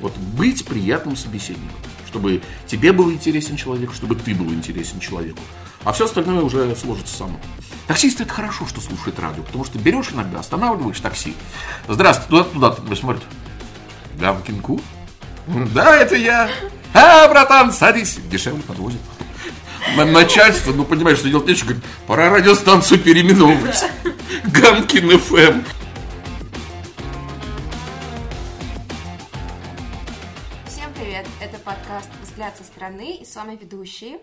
Вот быть приятным собеседником. Чтобы тебе был интересен человек, чтобы ты был интересен человеку. А все остальное уже сложится само. Таксисты это хорошо, что слушает радио, потому что берешь иногда, останавливаешь такси. Здравствуй, туда, туда, смотрит. Гамкинку? Да, это я. А, братан, садись. Дешевле подвозит. На начальство, ну понимаешь, что делать нечего, говорит, пора радиостанцию переименовывать. Гамкин ФМ. «Взгляд со стороны» и с вами ведущие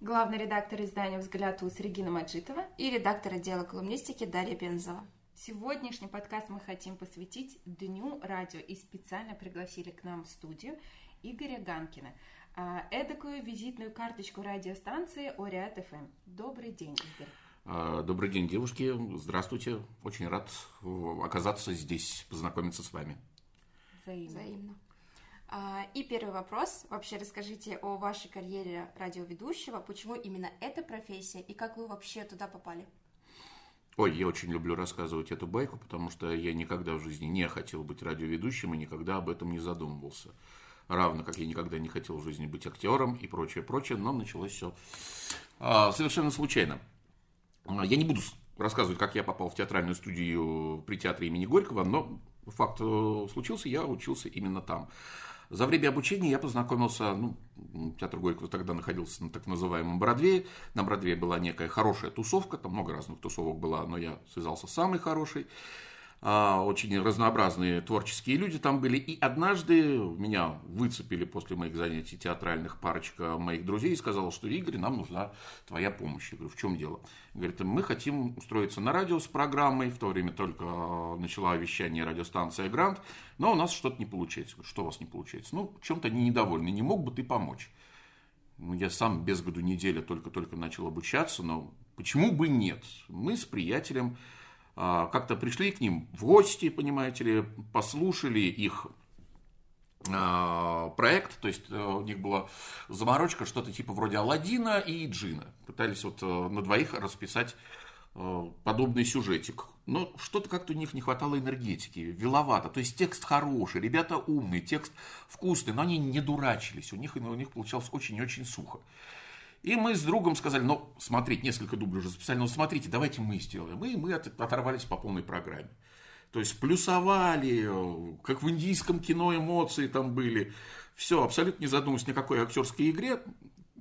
главный редактор издания «Взгляд УС» Регина Маджитова и редактор отдела колумнистики Дарья Бензова. Сегодняшний подкаст мы хотим посвятить Дню радио и специально пригласили к нам в студию Игоря Ганкина, а, эдакую визитную карточку радиостанции Ориат ФМ. Добрый день, Игорь. А, добрый день, девушки. Здравствуйте. Очень рад э, оказаться здесь, познакомиться с вами. Взаимно. Взаимно. А, И первый вопрос. Вообще расскажите о вашей карьере радиоведущего. Почему именно эта профессия и как вы вообще туда попали? Ой, я очень люблю рассказывать эту байку, потому что я никогда в жизни не хотел быть радиоведущим и никогда об этом не задумывался. Равно как я никогда не хотел в жизни быть актером и прочее, прочее, но началось все совершенно случайно. А, Я не буду рассказывать, как я попал в театральную студию при театре имени Горького, но факт э, случился, я учился именно там. За время обучения я познакомился, ну, театр Горького тогда находился на так называемом Бродвее. На Бродвее была некая хорошая тусовка, там много разных тусовок было, но я связался с самой хорошей. А, Очень разнообразные творческие люди там были. И однажды меня выцепили после моих занятий театральных парочка моих друзей и сказала, что Игорь, нам нужна твоя помощь. Я говорю, в чем дело? Говорит, мы хотим устроиться на радио с программой. В то время только а, начала вещание радиостанция «Грант». Но у нас что-то не получается. Что у вас не получается? Ну, чем-то они недовольны. Не мог бы ты помочь? Ну, Я сам без году неделя только-только начал обучаться, но почему бы нет? Мы с приятелем как-то пришли к ним в гости, понимаете ли, послушали их а, проект, то есть э, у них была заморочка, что-то типа вроде Алладина и Джина. Пытались вот э, на двоих расписать э, подобный сюжетик. Но что-то как-то у них не хватало энергетики, веловато. То есть текст хороший, ребята умные, текст вкусный, но они не дурачились. У них, у них получалось очень-очень сухо. И мы с другом сказали, ну, смотреть, несколько дублей уже записали, ну, смотрите, давайте мы сделаем. И мы от- оторвались по полной программе. То есть плюсовали, э, как в индийском кино эмоции там были. Все, абсолютно не задумываясь ни о какой актерской игре.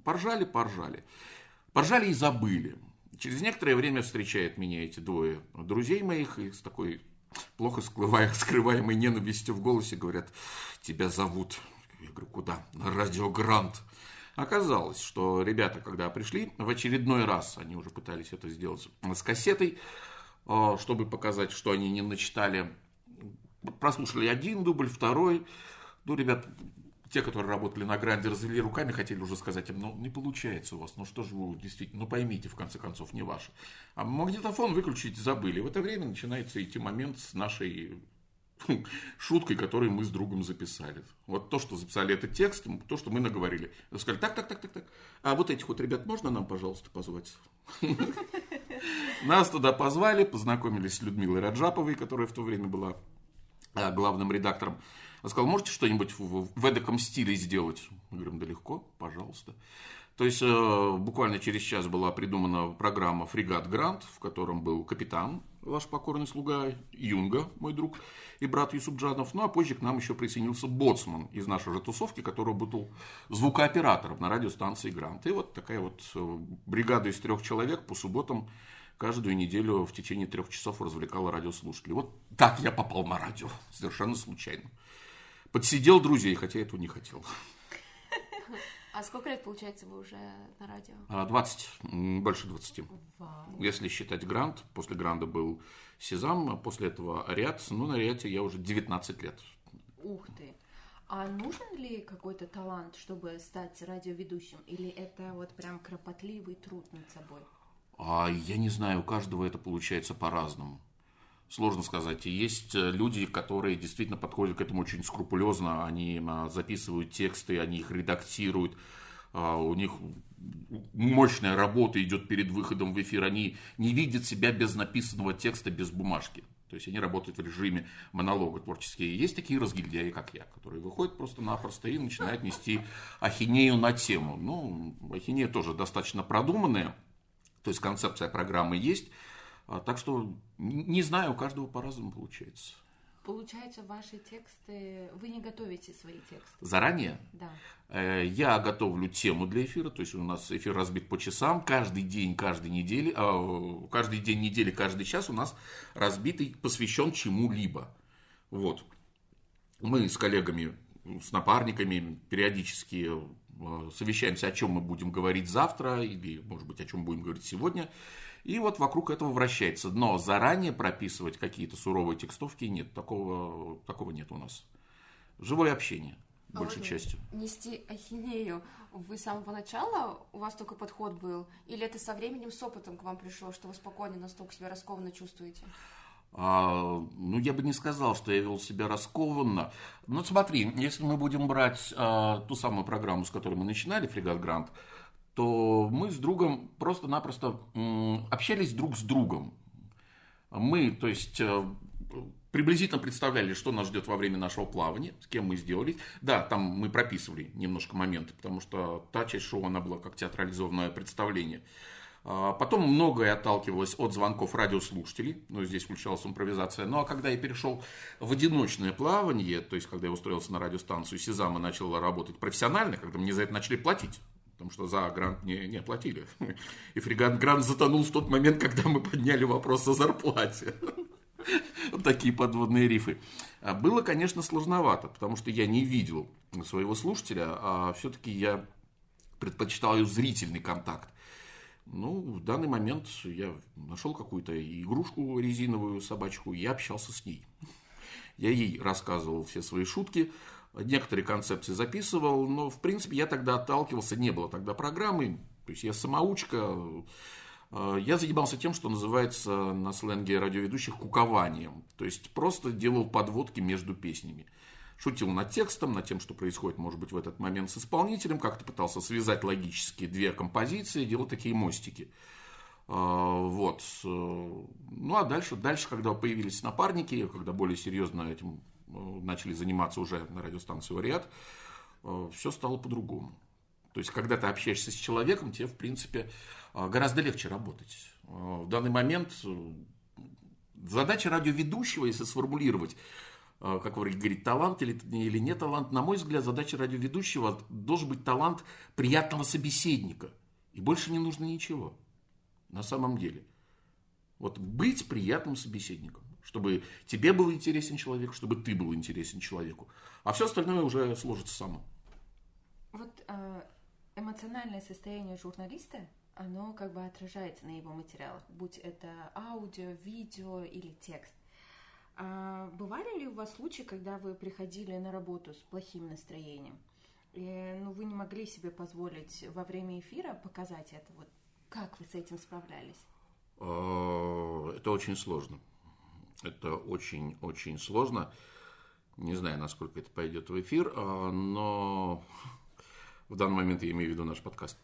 Поржали, поржали. Поржали и забыли. Через некоторое время встречают меня эти двое друзей моих и с такой плохо скрывая- скрываемой ненавистью в голосе говорят, тебя зовут. Я говорю, куда? На радио Грант. Оказалось, что ребята, когда пришли, в очередной раз они уже пытались это сделать с кассетой, э, чтобы показать, что они не начитали. Прослушали один дубль, второй. Ну, ребят, те, которые работали на гранде, развели руками, хотели уже сказать им, ну, не получается у вас, ну, что же вы действительно, ну, поймите, в конце концов, не ваше. А магнитофон выключить забыли. В это время начинается идти момент с нашей шуткой, которую мы с другом записали. Вот то, что записали этот текст, то, что мы наговорили. Сказали, так, так, так, так, так. А вот этих вот ребят можно нам, пожалуйста, позвать? Нас туда позвали, познакомились с Людмилой Раджаповой, которая в то время была а, главным редактором. Она сказала, можете что-нибудь в, в эдаком стиле сделать? Мы говорим, да легко, пожалуйста. То есть э, буквально через час была придумана программа «Фрегат Грант», в котором был капитан, ваш покорный слуга, Юнга, мой друг, и брат Юсупджанов. Ну, а позже к нам еще присоединился Боцман из нашей же тусовки, который был звукооператором на радиостанции «Грант». И вот такая вот э, бригада из трех человек по субботам каждую неделю в течение трех часов развлекала радиослушателей. Вот так я попал на радио, совершенно случайно. Подсидел друзей, хотя этого не хотел. А сколько лет, получается, вы уже на радио? А, 20, м, больше 20. Вау. Если считать грант, после гранда был Сезам, а после этого Ариат. Ну, на Ариате я уже 19 лет. Ух ты. А нужен ли какой-то талант, чтобы стать радиоведущим? Или это вот прям кропотливый труд над собой? А я не знаю, у каждого это получается по-разному. Сложно сказать. Есть э, люди, которые действительно подходят к этому очень скрупулезно. Они а, записывают тексты, они их редактируют. А, У них мощная работа идет перед выходом в эфир. Они не видят себя без написанного текста, без бумажки. То есть они работают в режиме монолога творческие. Есть такие разгильдяи, как я, которые выходят просто-напросто и начинают нести ахинею на тему. Ну, ахинея тоже достаточно продуманная, то есть концепция программы есть. А, так что не знаю, у каждого по-разному получается. Получается, ваши тексты, вы не готовите свои тексты? Заранее? Да. Э, я готовлю тему для эфира, то есть у нас эфир разбит по часам, каждый день, каждой недели, а, каждый день недели, каждый час у нас разбитый, посвящен чему-либо. Вот. Мы с коллегами, с напарниками периодически э, совещаемся, о чем мы будем говорить завтра, или, может быть, о чем будем говорить сегодня. И вот вокруг этого вращается. Но заранее прописывать какие-то суровые текстовки нет. Такого, такого нет у нас. Живое общение, а большей вот частью. Нести ахинею вы с самого начала, у вас только подход был? Или это со временем, с опытом к вам пришло, что вы спокойно настолько себя раскованно чувствуете? А, ну, я бы не сказал, что я вел себя раскованно. Но смотри, если мы будем брать а, ту самую программу, с которой мы начинали, «Фрегат Грант», то мы с другом просто-напросто общались друг с другом. Мы, то есть, э, приблизительно представляли, что нас ждет во время нашего плавания, с кем мы сделали. Да, там мы прописывали немножко моменты, потому что та часть шоу, она была как театрализованное представление. А потом многое отталкивалось от звонков радиослушателей, но здесь включалась импровизация. Ну а когда я перешел в одиночное плавание, то есть когда я устроился на радиостанцию Сезам и начал работать профессионально, когда мне за это начали платить, потому что за грант не, не платили. И фрегат грант затонул в тот момент, когда мы подняли вопрос о зарплате. Вот такие подводные рифы. А было, конечно, сложновато, потому что я не видел своего слушателя, а все-таки я предпочитал зрительный контакт. Ну, в данный момент я нашел какую-то игрушку резиновую собачку, и я общался с ней. Я ей рассказывал все свои шутки, некоторые концепции записывал, но, в принципе, я тогда отталкивался, не было тогда программы, то есть я самоучка, э, я занимался тем, что называется на сленге радиоведущих кукованием, то есть просто делал подводки между песнями. Шутил над текстом, над тем, что происходит, может быть, в этот момент с исполнителем, как-то пытался связать логически две композиции, делал такие мостики. Э, вот. Э, ну, а дальше, дальше, когда появились напарники, когда более серьезно этим начали заниматься уже на радиостанции «Вариат», э, все стало по-другому. То есть, когда ты общаешься с человеком, тебе, в принципе, э, гораздо легче работать. В данный момент задача радиоведущего, если сформулировать, как вы говорите, талант или, или не талант, на мой взгляд, задача радиоведущего должен быть талант приятного собеседника. И больше не нужно ничего. На самом деле. Вот быть приятным собеседником чтобы тебе был интересен человек, чтобы ты был интересен человеку. А все остальное уже сложится само. Вот э, эмоциональное состояние журналиста, оно как бы отражается на его материалах, будь это аудио, видео или текст. А бывали ли у вас случаи, когда вы приходили на работу с плохим настроением, и ну, вы не могли себе позволить во время эфира показать это? Вот как вы с этим справлялись? А, это очень сложно. Это очень-очень сложно. Не знаю, насколько это пойдет в эфир, а, но в данный момент я имею в виду наш подкаст.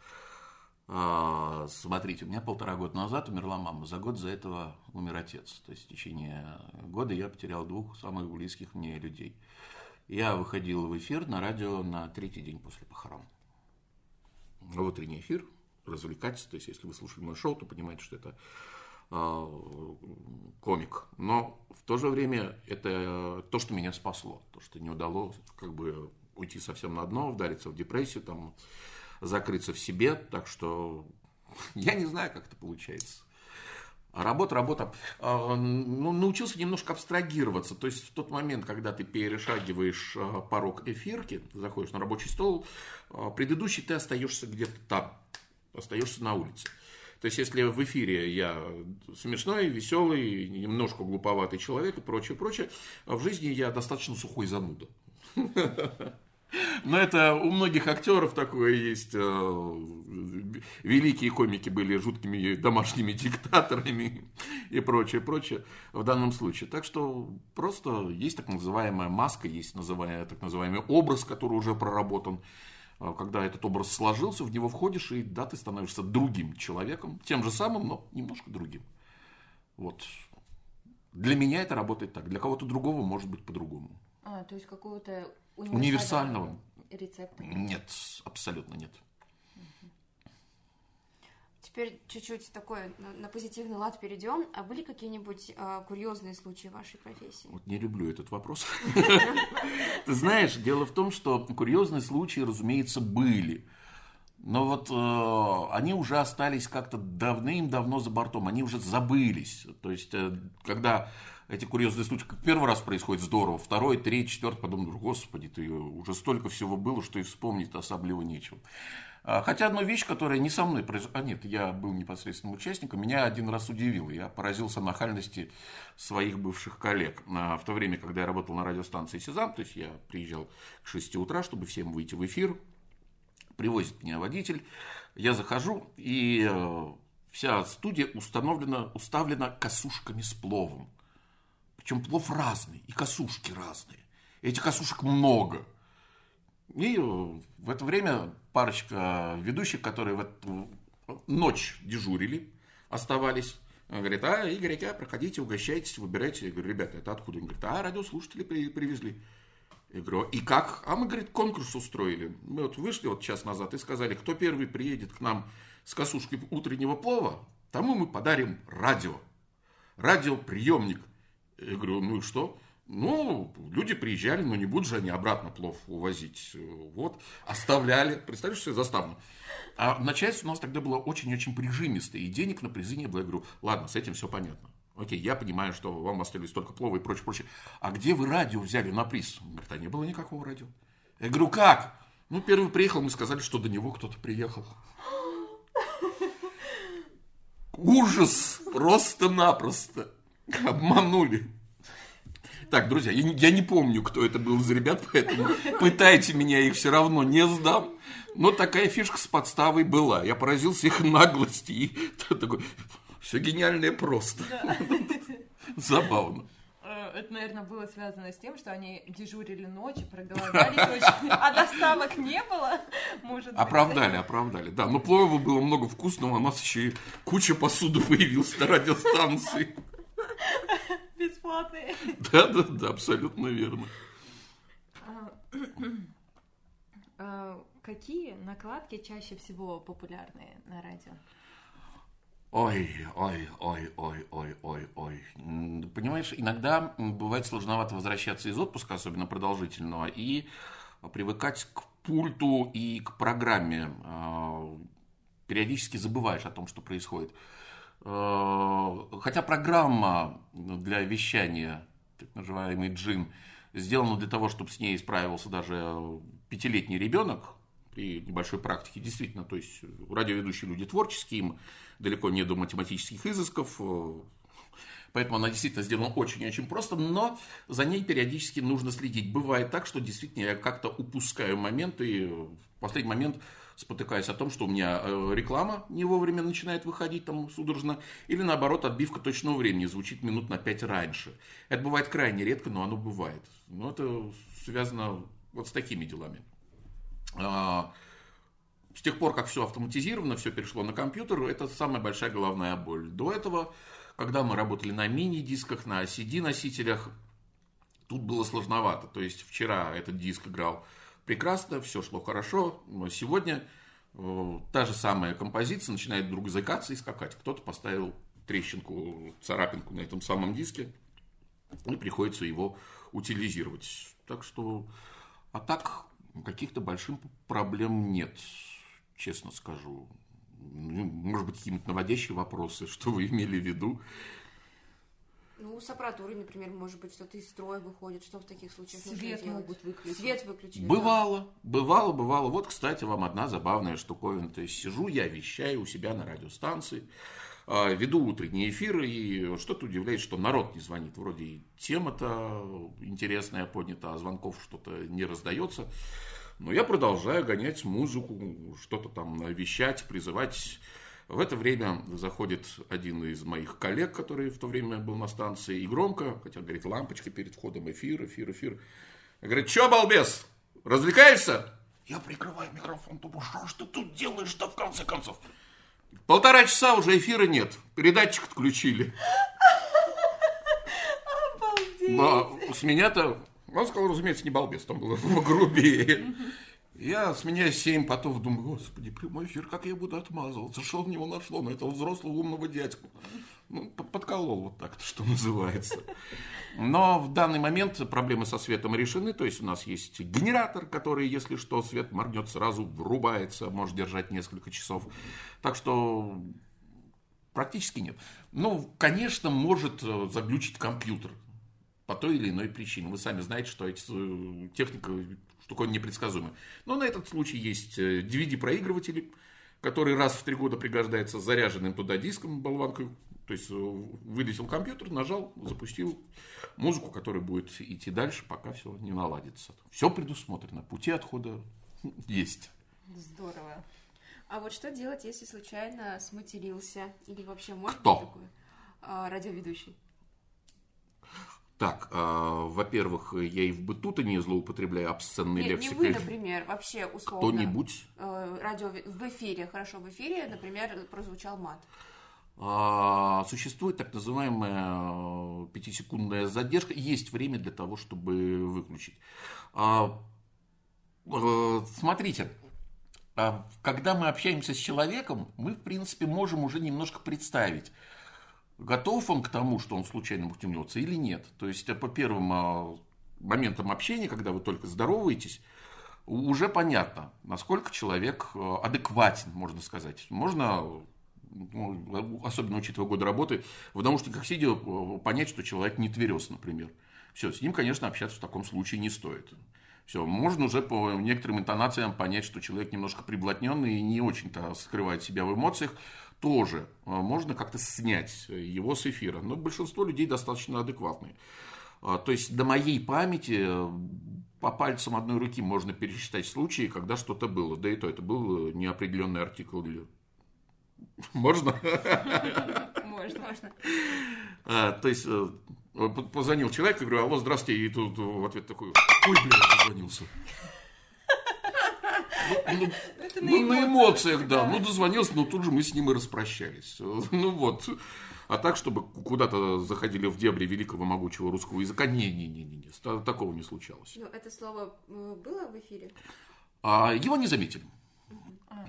А, смотрите, у меня полтора года назад умерла мама. За год за этого умер отец. То есть в течение года я потерял двух самых близких мне людей. Я выходил в эфир на радио на третий день после похорон. Утренний эфир, развлекаться. То есть, если вы слушали мое шоу, то понимаете, что это комик. Но в то же время это то, что меня спасло. То, что не удалось как бы уйти совсем на дно, вдариться в депрессию, там, закрыться в себе. Так что я не знаю, как это получается. Работа, работа. А, ну, научился немножко абстрагироваться. То есть в тот момент, когда ты перешагиваешь а, порог эфирки, заходишь на рабочий стол, предыдущий ты остаешься где-то там, остаешься на улице. То есть, если в эфире я смешной, веселый, немножко глуповатый человек и прочее, прочее, а в жизни я достаточно сухой зануда. Но это у многих актеров такое есть. Э, великие комики были жуткими домашними диктаторами и прочее, прочее в данном случае. Так что просто есть так называемая маска, есть называемый, так называемый образ, который уже проработан. А, когда этот образ сложился, в него входишь, и да, ты становишься другим человеком, тем же самым, но немножко другим. Вот. Для меня это работает так, для кого-то другого может быть по-другому. А, то есть какого-то Универсального. рецепта. Нет, абсолютно нет. Теперь чуть-чуть такой на, на позитивный лад перейдем. А были какие-нибудь а, курьезные случаи в вашей профессии? Вот не люблю этот вопрос. Ты знаешь, дело в том, что курьезные случаи, разумеется, были. Но вот э, они уже остались как-то давным-давно за бортом, они уже забылись. То есть, э, когда эти курьезные случаи как первый раз происходит здорово, второй, третий, четвертый, потом, господи, ты уже столько всего было, что и вспомнить особливо нечего. А, хотя одна вещь, которая не со мной произошла, а нет, я был непосредственным участником, меня один раз удивило. Я поразился нахальности своих бывших коллег. А, в то время, когда я работал на радиостанции «Сезам», то есть я приезжал к 6 утра, чтобы всем выйти в эфир, привозит меня водитель, я захожу, и э, вся студия установлена, уставлена косушками с пловом. Причем плов разный, и косушки разные. Этих косушек много. И в это время парочка ведущих, которые в эту ночь дежурили, оставались, говорит, а, Игорь, а, проходите, угощайтесь, выбирайте. Я говорю, ребята, это откуда? Он говорит, а, радиослушатели привезли. Я говорю, и как? А мы, говорит, конкурс устроили. Мы вот вышли вот час назад и сказали, кто первый приедет к нам с косушкой утреннего плова, тому мы подарим радио. Радиоприемник. Я говорю, ну и что? Ну, люди приезжали, но не будут же они обратно плов увозить. Вот, оставляли. Представляешь, что заставно. А начальство у нас тогда было очень-очень прижимистое, и денег на призы не было. Я говорю, ладно, с этим все понятно. Окей, я понимаю, что вам остались только плова и прочее, прочее. А где вы радио взяли на приз? Он говорит, а не было никакого радио. Я говорю, как? Ну, первый приехал, мы сказали, что до него кто-то приехал. Ужас! Просто-напросто. Обманули. Так, друзья, я не, я не помню, кто это был за ребят, поэтому пытайте меня, их все равно не сдам. Но такая фишка с подставой была. Я поразился их наглости. И такой, все гениальное просто. Забавно. Э, это, наверное, было связано с тем, что они дежурили ночью, проголодались очень, а доставок не было, может быть. Оправдали, оправдали, да. Но плова было много вкусного, у нас еще и куча посуды появилась на радиостанции бесплатные. Да, да, да, абсолютно верно. А, а, какие накладки чаще всего популярные на радио? Ой, ой, ой, ой, ой, ой, ой. Понимаешь, иногда бывает сложновато возвращаться из отпуска, особенно продолжительного, и привыкать к пульту и к программе. А, периодически забываешь о том, что происходит. Э, хотя программа для вещания, так называемый джин, сделана для того, чтобы с ней справился даже пятилетний ребенок при небольшой практике. Действительно, то есть радиоведущие люди творческие, им далеко не до математических изысков, э, Поэтому она действительно сделана очень-очень просто, но за ней периодически нужно следить. Бывает так, что действительно я как-то упускаю моменты, и в последний момент спотыкаясь о том, что у меня э, реклама не вовремя начинает выходить там судорожно, или наоборот отбивка точного времени звучит минут на 5 раньше. Это бывает крайне редко, но оно бывает. Но это связано вот с такими делами. А, с тех пор, как все автоматизировано, все перешло на компьютер, это самая большая головная боль. До этого, когда мы работали на мини-дисках, на CD-носителях, тут было сложновато. То есть вчера этот диск играл прекрасно, все шло хорошо, но сегодня э, та же самая композиция начинает вдруг заикаться и скакать. Кто-то поставил трещинку, царапинку на этом самом диске, и приходится его утилизировать. Так что, а так каких-то больших проблем нет, честно скажу. Ну, может быть, какие-нибудь наводящие вопросы, что вы имели в виду. Ну, с аппаратурой, например, может быть, что-то из строя выходит, что в таких случаях Свет могут выключить. Свет выключить. Бывало, да. бывало, бывало. Вот, кстати, вам одна забавная штуковина. То есть сижу я, вещаю у себя на радиостанции, а, веду утренние эфиры, и что-то удивляет, что народ не звонит. Вроде и тема-то интересная поднята, а звонков что-то не раздается. Но я продолжаю гонять музыку, что-то там вещать, призывать в это время заходит один из моих коллег, который в то время был на станции, и громко, хотя, говорит, лампочка перед входом, эфир, эфир, эфир. Говорит, что, балбес, развлекаешься? Я прикрываю микрофон, думаю, что ж ты тут делаешь-то в конце концов? Полтора часа уже эфира нет, передатчик отключили. Да, с меня-то, он сказал, разумеется, не балбес, там было грубее. Я, с меня семь потом думаю, господи, прямой эфир, как я буду отмазываться? Что в него нашло на этого взрослого умного дядьку? Ну, подколол вот так-то, что называется. Но в данный момент проблемы со светом решены. То есть у нас есть генератор, который, если что, свет моргнет, сразу врубается, может держать несколько часов. Так что практически нет. Ну, конечно, может э, заглючить компьютер по той или иной причине. Вы сами знаете, что эти, техника штука непредсказуемая. Но на этот случай есть DVD-проигрыватели, э, который раз в три года пригождается заряженным туда диском, болванкой. То есть вылетел компьютер, нажал, запустил музыку, которая будет идти дальше, пока все не наладится. Все предусмотрено, пути отхода есть. Здорово. А вот что делать, если случайно сматерился? Или вообще может Кто? такое? А, радиоведущий. Так, э, во-первых, я и в быту-то не злоупотребляю обсценной не, лексикой. Не вы, например, вообще условно. Кто-нибудь? Э, радио в эфире, хорошо, в эфире, например, прозвучал мат. А, существует так называемая э, пятисекундная задержка. Есть время для того, чтобы выключить. А, э, смотрите, а, когда мы общаемся с человеком, мы, в принципе, можем уже немножко представить, готов он к тому, что он случайно мухтемнется или нет. То есть по первым моментам общения, когда вы только здороваетесь, уже понятно, насколько человек э, адекватен, можно сказать. Можно ну, особенно учитывая годы работы, в наушниках сидя, э, понять, что человек не тверез, например. Все, с ним, конечно, общаться в таком случае не стоит. Все, можно уже по некоторым интонациям понять, что человек немножко приблотненный и не очень-то скрывает себя в эмоциях. Тоже э, можно как-то снять его с эфира. Но большинство людей достаточно адекватные. А, то есть до моей памяти э, по пальцам одной руки можно пересчитать случаи, когда что-то было. Да и то это был неопределенный артикл можно? Можно, можно. А, то есть, э, позвонил человек, я говорю, алло, здравствуйте, и тут в ответ такой, ой, блин, дозвонился. Ну, ну, ну на эмоциях, да. Ну, дозвонился, но тут же мы с ним и распрощались. Ну, вот. А так, чтобы куда-то заходили в дебри великого могучего русского языка, не-не-не-не, такого не случалось. Ну, это слово э, было в эфире? А, его не заметили. А,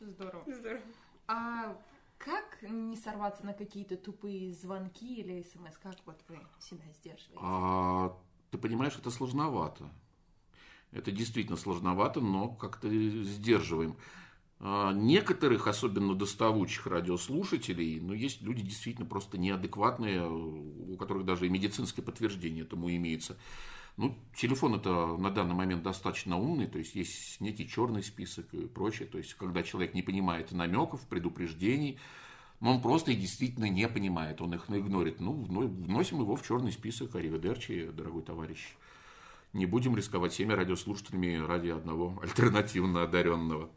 здорово. Здорово. А как не сорваться на какие-то тупые звонки или смс? Как вот вы себя сдерживаете? А, ты понимаешь, это сложновато. Это действительно сложновато, но как-то сдерживаем. А, некоторых, особенно доставучих радиослушателей, ну, есть люди действительно просто неадекватные, у которых даже и медицинское подтверждение этому имеется. Ну, телефон это на данный момент достаточно умный, то есть есть некий черный список и прочее. То есть, когда человек не понимает намеков, предупреждений, но он просто и действительно не понимает, он их игнорит. Ну, вносим его в черный список Ариведерчи, дорогой товарищ. Не будем рисковать всеми радиослушателями ради одного альтернативно одаренного.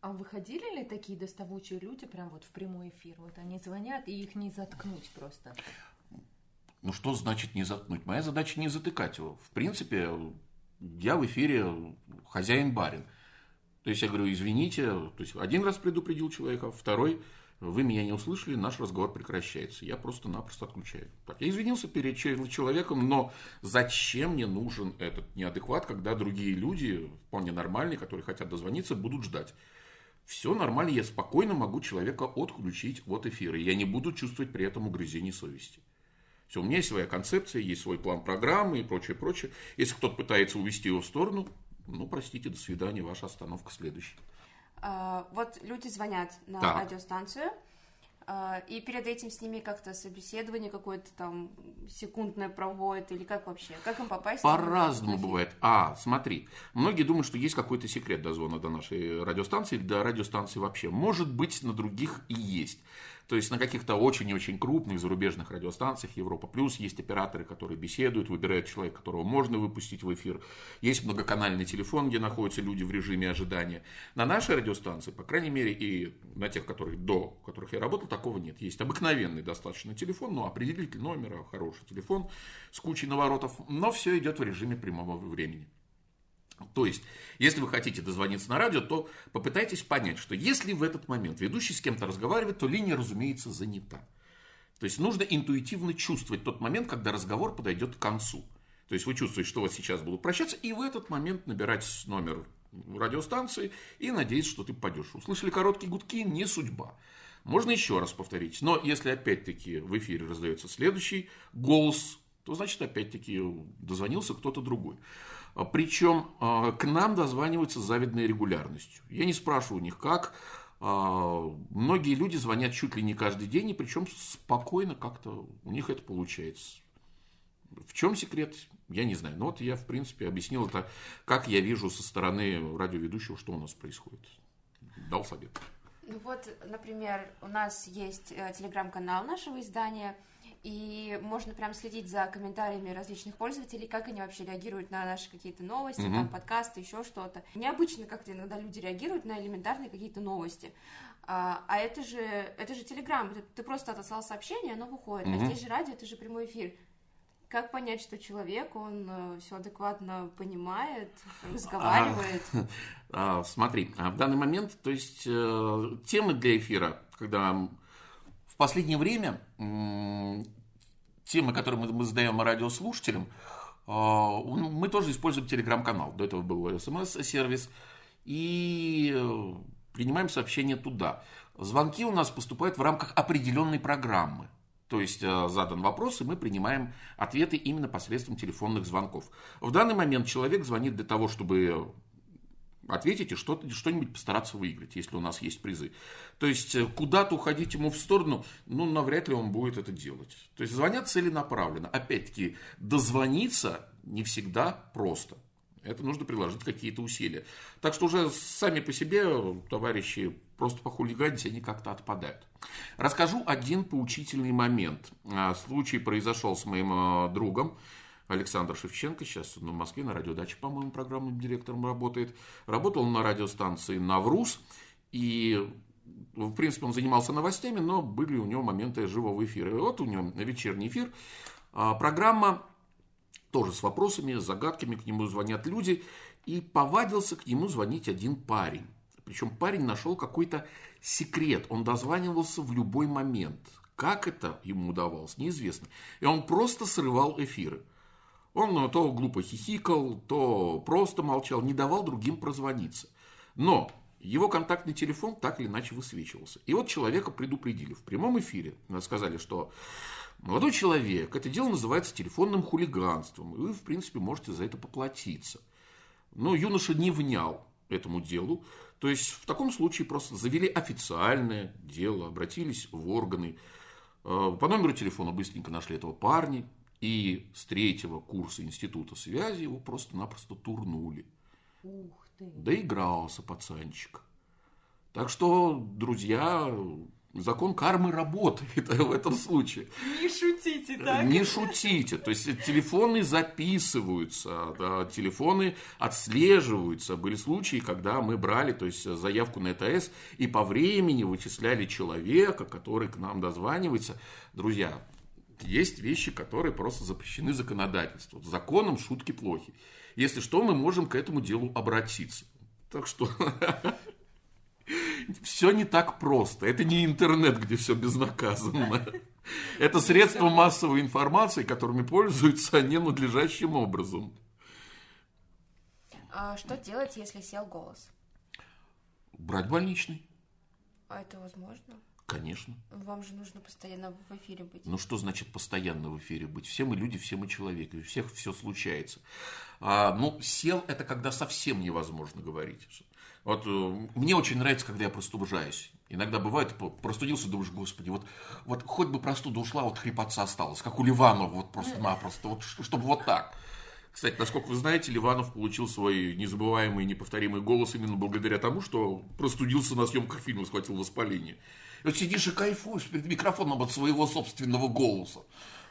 А выходили ли такие доставучие люди прям вот в прямой эфир? Вот они звонят, и их не заткнуть просто. Ну что значит не заткнуть? Моя задача не затыкать его. В принципе, я в эфире хозяин-барин. То есть я говорю, извините, то есть один раз предупредил человека, второй, вы меня не услышали, наш разговор прекращается. Я просто-напросто отключаю. Я извинился перед человеком, но зачем мне нужен этот неадекват, когда другие люди, вполне нормальные, которые хотят дозвониться, будут ждать? Все нормально, я спокойно могу человека отключить от эфира. Я не буду чувствовать при этом угрызений совести. Все, у меня есть своя концепция, есть свой план программы и прочее, прочее. Если кто-то пытается увести его в сторону, ну, простите, до свидания, ваша остановка следующая. А, вот люди звонят на так. радиостанцию, а, и перед этим с ними как-то собеседование какое-то там секундное проводят, или как вообще? Как им попасть? По-разному бывает. А, смотри, многие думают, что есть какой-то секрет дозвона до нашей радиостанции, до радиостанции вообще. Может быть, на других и есть. То есть на каких-то очень и очень крупных зарубежных радиостанциях Европа Плюс есть операторы, которые беседуют, выбирают человека, которого можно выпустить в эфир. Есть многоканальный телефон, где находятся люди в режиме ожидания. На нашей радиостанции, по крайней мере, и на тех, которые до которых я работал, такого нет. Есть обыкновенный достаточно телефон, но определитель номера, хороший телефон с кучей наворотов, но все идет в режиме прямого времени. То есть, если вы хотите дозвониться на радио, то попытайтесь понять, что если в этот момент ведущий с кем-то разговаривает, то линия, разумеется, занята. То есть нужно интуитивно чувствовать тот момент, когда разговор подойдет к концу. То есть вы чувствуете, что вот сейчас будут прощаться, и в этот момент набирать номер радиостанции и надеяться, что ты попадешь. Услышали короткие гудки, не судьба. Можно еще раз повторить. Но если опять-таки в эфире раздается следующий голос, то значит опять-таки дозвонился кто-то другой. Причем а, к нам дозваниваются с завидной регулярностью. Я не спрашиваю у них как. А, многие люди звонят чуть ли не каждый день, и причем спокойно как-то у них это получается. В чем секрет, я не знаю. Но вот я, в принципе, объяснил это, как я вижу со стороны радиоведущего, что у нас происходит. Дал совет. Ну вот, например, у нас есть э, телеграм-канал нашего издания, и можно прям следить за комментариями различных пользователей, как они вообще реагируют на наши какие-то новости, угу. там, подкасты, еще что-то. Необычно как-то иногда люди реагируют на элементарные какие-то новости. А, а это же, это же телеграм, ты, ты просто отослал сообщение, оно выходит. Угу. А здесь же радио, это же прямой эфир. Как понять, что человек, он э, все адекватно понимает, разговаривает? А, а, смотри, а в данный момент, то есть э, темы для эфира, когда в последнее время темы, которые мы, мы задаем радиослушателям, э, мы тоже используем телеграм-канал. До этого был смс-сервис. И принимаем сообщения туда. Звонки у нас поступают в рамках определенной программы. То есть э, задан вопрос, и мы принимаем ответы именно посредством телефонных звонков. В данный момент человек звонит для того, чтобы ответить и что-то, что-нибудь постараться выиграть, если у нас есть призы. То есть э, куда-то уходить ему в сторону, ну, навряд ли он будет это делать. То есть звонят целенаправленно. Опять-таки, дозвониться не всегда просто. Это нужно приложить какие-то усилия. Так что уже сами по себе товарищи просто похулиганить, они как-то отпадают. Расскажу один поучительный момент. А, случай произошел с моим другом, Александр Шевченко, сейчас он в Москве на радиодаче, по-моему, программным директором работает. Работал на радиостанции «Навруз», и, в принципе, он занимался новостями, но были у него моменты живого эфира. И вот у него вечерний эфир. А, программа тоже с вопросами, с загадками, к нему звонят люди, и повадился к нему звонить один парень. Причем парень нашел какой-то секрет. Он дозванивался в любой момент. Как это ему удавалось, неизвестно. И он просто срывал эфиры. Он то глупо хихикал, то просто молчал, не давал другим прозвониться. Но его контактный телефон так или иначе высвечивался. И вот человека предупредили в прямом эфире. Сказали, что молодой человек, это дело называется телефонным хулиганством. И вы, в принципе, можете за это поплатиться. Но юноша не внял этому делу. То есть в таком случае просто завели официальное дело, обратились в органы. Э, по номеру телефона быстренько нашли этого парня. И с третьего курса института связи его просто-напросто турнули. Ух ты. Доигрался пацанчик. Так что, друзья, закон кармы работает в этом случае. Не шутите так. Не шутите. То есть телефоны записываются, да, телефоны отслеживаются. Были случаи, когда мы брали то есть, заявку на ЭТС и по времени вычисляли человека, который к нам дозванивается. Друзья, есть вещи, которые просто запрещены законодательством. Законом шутки плохи. Если что, мы можем к этому делу обратиться. Так что все не так просто. Это не интернет, где все безнаказанно. Это средства массовой информации, которыми пользуются ненадлежащим образом. А что делать, если сел голос? Брать больничный. А это возможно? Конечно. Вам же нужно постоянно в эфире быть. Ну что значит постоянно в эфире быть? Все мы люди, все мы человеки, у всех все случается. А, ну, сел это когда совсем невозможно говорить. Вот э, мне очень нравится, когда я простужаюсь. Иногда бывает, простудился, думаешь, господи, вот, вот хоть бы простуда ушла, вот хрипотца осталось, как у Ливанова, вот просто-напросто, вот, чтобы вот так. Кстати, насколько вы знаете, Ливанов получил свой незабываемый, неповторимый голос именно благодаря тому, что простудился на съемках фильма, схватил воспаление. Вот сидишь и кайфуешь перед микрофоном от своего собственного голоса.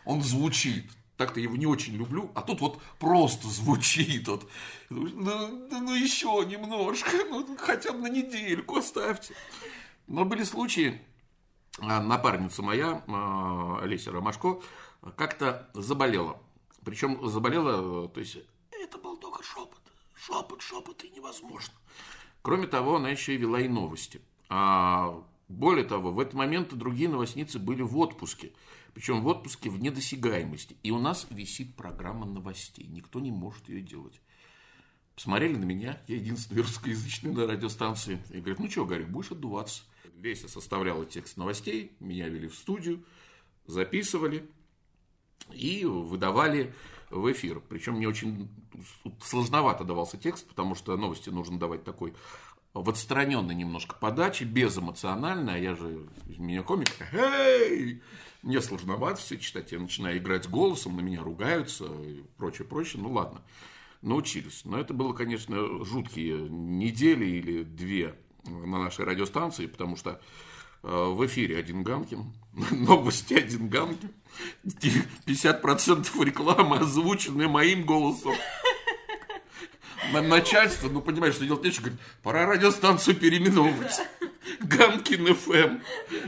Он звучит так-то его не очень люблю, а тут вот просто звучит. Вот. Ну, ну, еще немножко, ну, хотя бы на недельку оставьте. Но были случаи, а, напарница моя, а, Олеся Ромашко, как-то заболела. Причем заболела, то есть это был только шепот. Шепот, шепот и невозможно. Кроме того, она еще и вела и новости. А Более того, в этот момент другие новостницы были в отпуске. Причем в отпуске в недосягаемости. И у нас висит программа новостей. Никто не может ее делать. Посмотрели на меня, я единственный русскоязычный на радиостанции. И говорят, ну что, Гарик, будешь отдуваться. Веся составляла текст новостей, меня вели в студию, записывали и выдавали в эфир. Причем мне очень сложновато давался текст, потому что новости нужно давать такой в отстраненной немножко подаче, безэмоционально, а я же, из меня комик, эй! Мне сложновато все читать, я начинаю играть голосом, на меня ругаются и прочее, прочее, ну ладно, научились. Но это было, конечно, жуткие недели или две на нашей радиостанции, потому что э, в эфире один Ганкин, новости один Ганкин, 50% рекламы озвучены моим голосом начальство, ну, понимаешь, что делать нечего, говорит, пора радиостанцию переименовывать. Ганкин FM.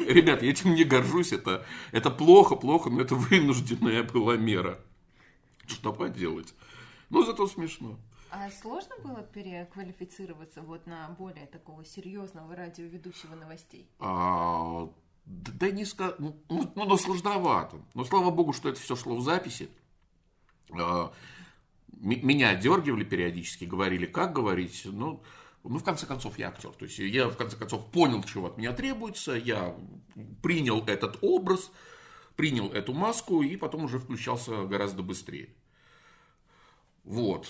Ребят, я этим не горжусь, это, это плохо, плохо, но это вынужденная была мера. Что поделать? Ну, зато смешно. А сложно было переквалифицироваться вот на более такого серьезного радиоведущего новостей? А, да не сказать, ну, ну, ну, сложновато. Но слава богу, что это все шло в записи. А, меня дергивали периодически, говорили, как говорить, ну, ну, в конце концов, я актер. То есть я, в конце концов, понял, чего от меня требуется, я принял этот образ, принял эту маску и потом уже включался гораздо быстрее. Вот,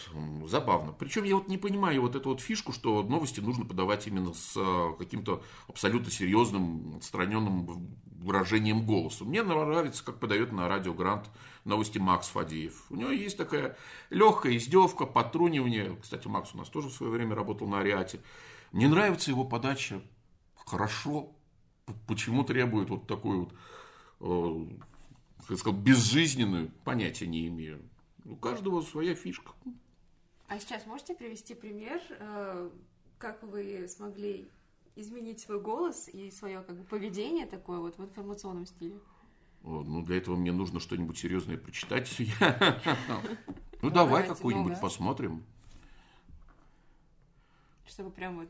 забавно. Причем я вот не понимаю вот эту вот фишку, что новости нужно подавать именно с э, каким-то абсолютно серьезным, отстраненным выражением голоса. Мне нравится, как подает на радио Грант новости Макс Фадеев. У него есть такая легкая издевка, потрунивание. Кстати, Макс у нас тоже в свое время работал на Ариате. Мне нравится его подача хорошо. Почему требует вот такую вот, э, как сказал, безжизненную, понятия не имею у каждого своя фишка. А сейчас можете привести пример, э, как вы смогли изменить свой голос и свое как бы, поведение такое вот в информационном стиле? О, ну, для этого мне нужно что-нибудь серьезное прочитать. Ну, давай какую-нибудь посмотрим. Чтобы прям вот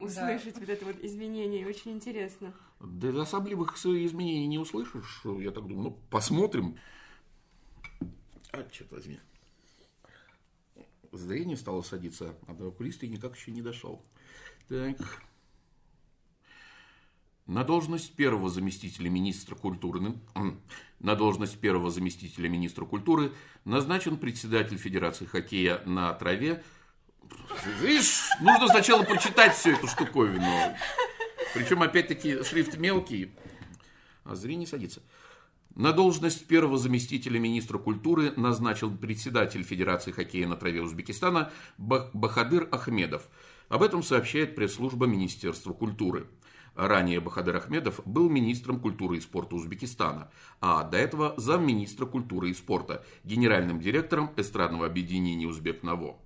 услышать вот это вот изменение, очень интересно. Да особливых изменений не услышишь, я так думаю. Ну, посмотрим. А, черт возьми. Зрение стало садиться, а до окулиста никак еще не дошел. Так. На должность первого заместителя министра культуры на должность первого заместителя министра культуры назначен председатель Федерации хоккея на траве. Видишь, нужно сначала прочитать всю эту штуковину. Причем, опять-таки, шрифт мелкий, а зрение садится. На должность первого заместителя министра культуры назначен председатель Федерации хоккея на траве Узбекистана Бахадыр Ахмедов. Об этом сообщает пресс-служба Министерства культуры. Ранее Бахадыр Ахмедов был министром культуры и спорта Узбекистана, а до этого замминистра культуры и спорта, генеральным директором эстрадного объединения «Узбек-Наво».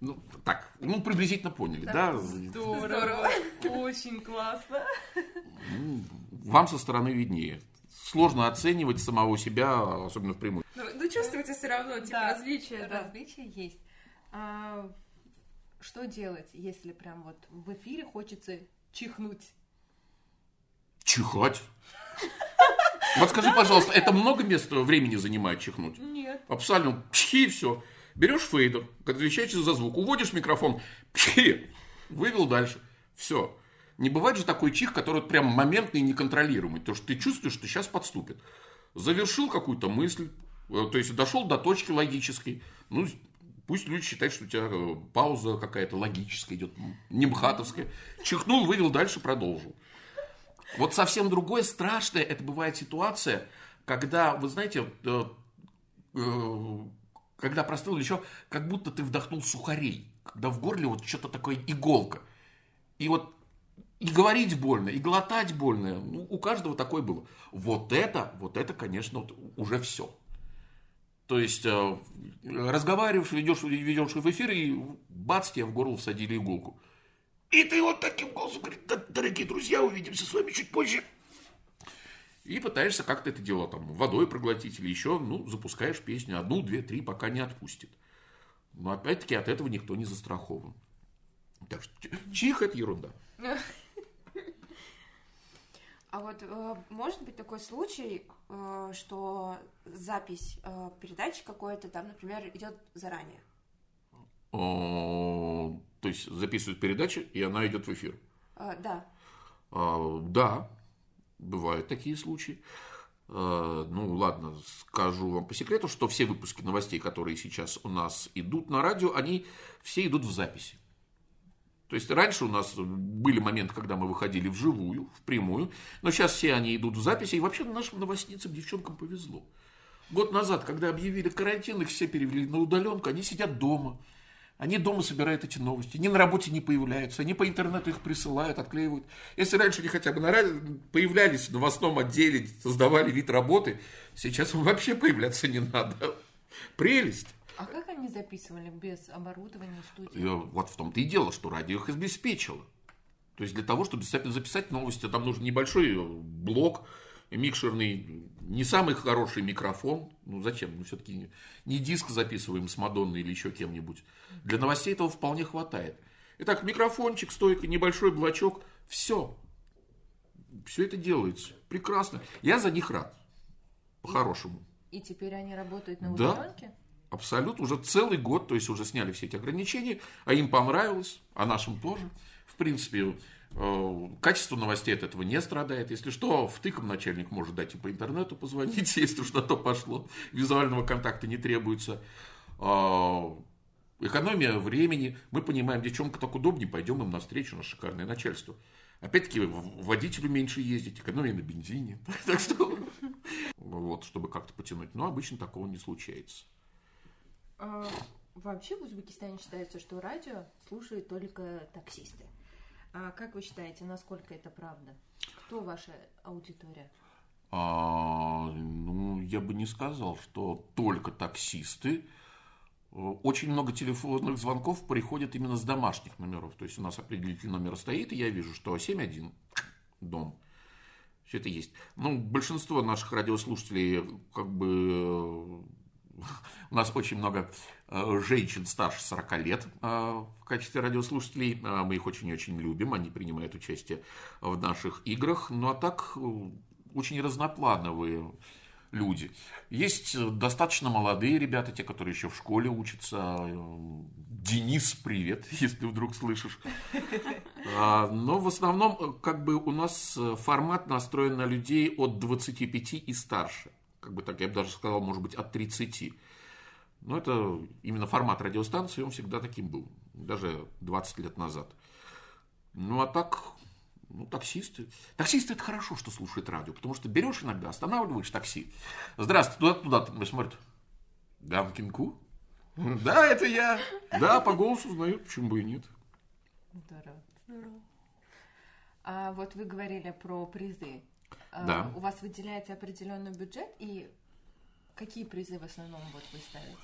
Ну, так, ну, приблизительно поняли, да? да? Здорово. Очень классно. Вам со стороны виднее сложно оценивать самого себя, особенно в прямую. Ну, ну чувствуете все равно, типа, да, различия. Да. Различия есть. А, что делать, если прям вот в эфире хочется чихнуть? Чихать? Вот скажи, пожалуйста, это много места времени занимает чихнуть? Нет. Абсолютно. Пхи, все. Берешь фейдер, отвечаешь за звук, уводишь микрофон, пхи, вывел дальше. Все. Не бывает же такой чих, который прям моментный и неконтролируемый. То, что ты чувствуешь, что сейчас подступит. Завершил какую-то мысль, э, то есть дошел до точки логической. Ну, пусть люди считают, что у тебя э, пауза какая-то логическая идет, не бхатовская. Чихнул, вывел дальше, продолжил. Вот совсем другое страшное, это бывает ситуация, когда, вы знаете, э, когда простыл еще, как будто ты вдохнул сухарей, когда в горле вот что-то такое иголка. И вот и говорить больно, и глотать больно. Ну, у каждого такое было. Вот это, вот это, конечно, вот уже все. То есть, э, разговариваешь, ведешь, ведешь в эфир, и бац, тебе в горло всадили иголку. И ты вот таким голосом говоришь, да, дорогие друзья, увидимся с вами чуть позже. И пытаешься как-то это дело там водой проглотить или еще, ну, запускаешь песню одну, две, три, пока не отпустит. Но опять-таки от этого никто не застрахован. Так что чих это ерунда. А вот э, может быть такой случай, э, что запись э, передачи какой-то там, например, идет заранее? О, То есть записывают передачу, и она идет в эфир. Э, да. А, Да, бывают такие случаи. А, Ну, ладно, скажу вам по секрету, что все выпуски новостей, которые сейчас у нас идут на радио, они все идут в записи. То есть раньше у нас были моменты, когда мы выходили вживую, в прямую, но сейчас все они идут в записи, и вообще нашим новостницам, девчонкам повезло. Год назад, когда объявили карантин, их все перевели на удаленку, они сидят дома. Они дома собирают эти новости, они на работе не появляются, они по интернету их присылают, отклеивают. Если раньше они хотя бы на радио появлялись в новостном отделе, создавали вид работы, сейчас вообще появляться не надо. Прелесть. А как они записывали без оборудования студии? И вот в том-то и дело, что радио их обеспечило. То есть для того, чтобы записать новости, там нужен небольшой блок, микшерный, не самый хороший микрофон. Ну зачем? Ну все-таки не диск записываем с Мадонной или еще кем-нибудь. Для новостей этого вполне хватает. Итак, микрофончик, стойка, небольшой блочок. Все. Все это делается. Прекрасно. Я за них рад. По-хорошему. И теперь они работают на Да. Абсолютно. Уже целый год, то есть уже сняли все эти ограничения, а им понравилось, а нашим тоже. В принципе, э, качество новостей от этого не страдает. Если что, втыком начальник может дать и по интернету позвонить, если уж на то пошло. Визуального контакта не требуется. Э, Экономия времени. Мы понимаем, девчонка так удобнее, пойдем им навстречу, на шикарное начальство. Опять-таки, водителю меньше ездить, экономия на бензине. Так что, вот, чтобы как-то потянуть. Но обычно такого не случается. А, Вообще в Узбекистане считается, что радио слушают только таксисты. А как вы считаете, насколько это правда? Кто ваша аудитория? А, ну, я бы не сказал, что только таксисты. Э, Очень много телефонных звонков приходят именно с домашних номеров. То есть у нас определитель номера стоит, и я вижу, что 7.1 дом. Все это есть. Ну, большинство наших радиослушателей, как бы, э, у нас очень много э, женщин старше 40 лет э, в качестве радиослушателей. Э, Мы их очень и очень любим, они принимают участие в наших играх. Ну, а так, очень разноплановые люди. Есть достаточно молодые ребята, те, которые еще в школе учатся. Денис, привет, если вдруг слышишь. Но в основном, как бы у нас формат настроен на людей от 25 и старше. Как бы так, я бы даже сказал, может быть, от 30. Но это именно формат радиостанции, он всегда таким был. Даже 20 лет назад. Ну, а так, ну, таксисты. Таксисты это хорошо, что слушают радио, потому что берешь иногда, останавливаешь такси. Здравствуй, туда, туда, смотрит. Гамкинку? Да, это я. Да, по голосу узнают, почему бы и нет. Здорово. А вот вы говорили про призы. А, Да. У вас выделяется определенный бюджет, и какие призы в основном вот вы ставите?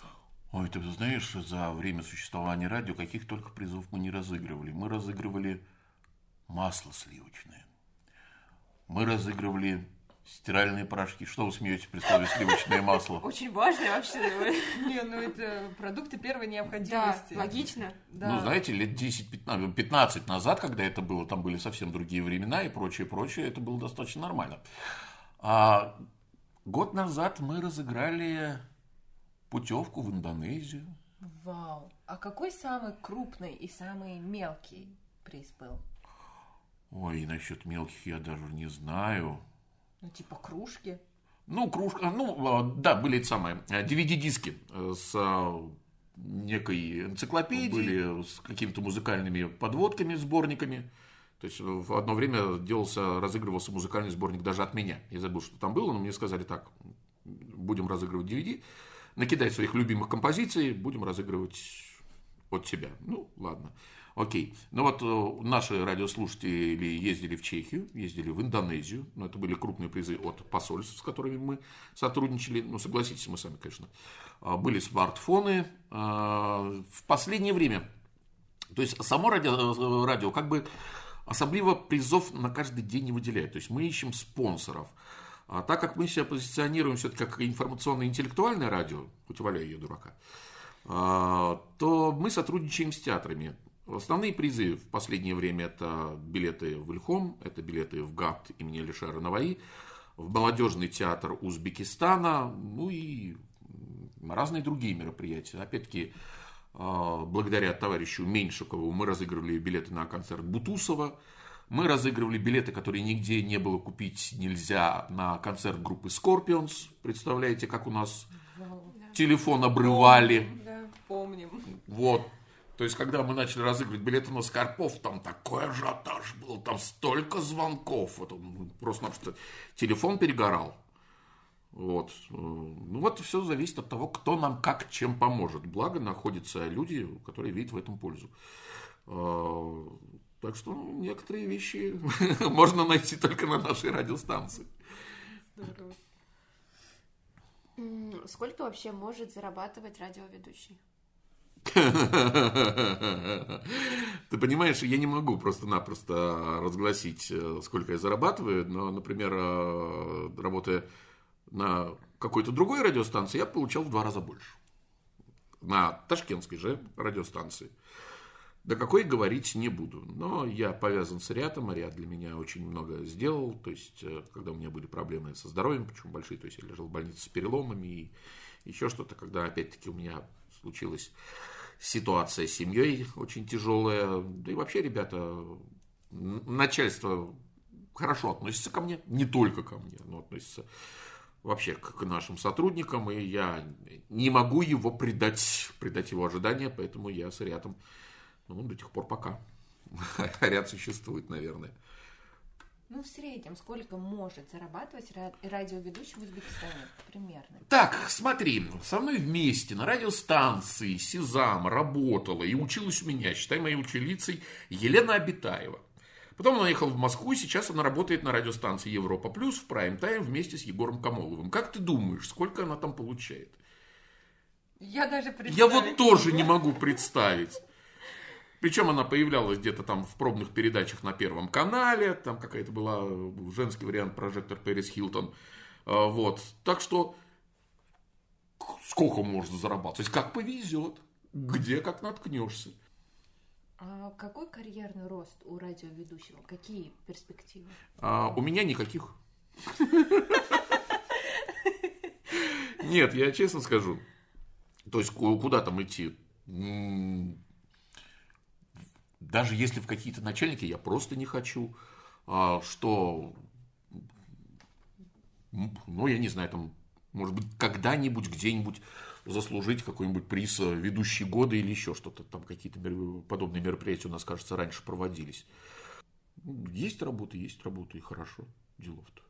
Ой, ты знаешь, за время существования радио каких только призов мы не разыгрывали. Мы разыгрывали масло сливочное. Мы разыгрывали стиральные порошки. Что вы смеетесь при слове сливочное масло? Очень важно вообще. Не, ну это продукты первой Да, необходимости. логично. Да. Ну, знаете, лет 10-15 15 назад, когда это было, там были совсем другие времена и прочее, прочее, это было достаточно нормально. А год назад мы разыграли путевку в Индонезию. Вау. А какой самый крупный и самый мелкий приз был? Ой, насчет мелких я даже не знаю. Ну, типа кружки. Ну, кружка, ну, э, да, были эти самые э, DVD-диски э, с э, некой энциклопедией, были с какими-то музыкальными подводками, сборниками. То есть в одно время делался, разыгрывался музыкальный сборник даже от меня. Я забыл, что там было, но мне сказали так, будем разыгрывать DVD, накидай своих любимых композиций, будем разыгрывать от тебя. Ну, ладно. Окей. Ну вот э, наши радиослушатели ездили в Чехию, ездили в Индонезию. Ну, это были крупные призы от посольств, с которыми мы сотрудничали. Ну, согласитесь, мы сами, конечно. А, Были смартфоны. А, В последнее время, то есть само радио, э, радио как бы особливо призов на каждый день не выделяет. То есть мы ищем спонсоров. А так как мы себя позиционируем все-таки как информационно-интеллектуальное радио, хоть валяю я дурака, а, то мы сотрудничаем с театрами. Основные призы в последнее время это билеты в Ильхом, это билеты в ГАТ имени Алишера Наваи, в молодежный театр Узбекистана, ну и разные другие мероприятия. Опять-таки, а, благодаря товарищу Меньшикову мы разыгрывали билеты на концерт Бутусова, мы разыгрывали билеты, которые нигде не было купить нельзя на концерт группы Scorpions. Представляете, как у нас телефон обрывали. Да, помним. Вот. То есть, когда мы начали разыгрывать билеты на Скорпов, там такой ажиотаж был, там столько звонков. Вот он просто-напросто телефон перегорал. Вот. Ну вот все зависит от того, кто нам как чем поможет. Благо находятся люди, которые видят в этом пользу. А, так что ну, некоторые вещи можно найти только на нашей радиостанции. Здорово. Сколько вообще может зарабатывать радиоведущий? Ты понимаешь, я не могу просто-напросто разгласить, э, сколько я зарабатываю, но, например, э, работая на какой-то другой радиостанции, я получал в два раза больше. На ташкентской же радиостанции. До какой говорить не буду. Но я повязан с Ариатом. Ариат для меня очень много сделал. То есть, э, когда у меня были проблемы со здоровьем, почему большие, то есть я лежал в больнице с переломами и еще что-то, когда опять-таки у меня случилась ситуация с семьей очень тяжелая. Да и вообще, ребята, начальство хорошо относится ко мне, не только ко мне, но относится вообще к нашим сотрудникам, и я не могу его предать, предать его ожидания, поэтому я с Ариатом ну, до тех пор пока. Ариат существует, наверное. Ну, в среднем, сколько может зарабатывать радиоведущий в Узбекистане примерно? Так, смотри, со мной вместе на радиостанции Сизам работала и училась у меня, считай моей ученицей, Елена Абитаева. Потом она ехала в Москву, и сейчас она работает на радиостанции Европа Плюс в прайм-тайм вместе с Егором Камоловым. Как ты думаешь, сколько она там получает? Я даже представить Я вот тоже не могу представить. Причем она появлялась где-то там в пробных передачах на Первом канале, там какая-то была женский вариант прожектор Пэрис Хилтон. А, вот. Так что сколько можно зарабатывать? То есть как повезет, где как наткнешься. А какой карьерный рост у радиоведущего? Какие перспективы? А, у меня никаких. Нет, я честно скажу. То есть куда там идти? Даже если в какие-то начальники, я просто не хочу, а, что, ну, я не знаю, там, может быть, когда-нибудь, где-нибудь заслужить какой-нибудь приз э, ведущие годы или еще что-то. Там какие-то подобные мероприятия у нас, кажется, раньше проводились. Есть работа, есть работа, и хорошо. Делов-то.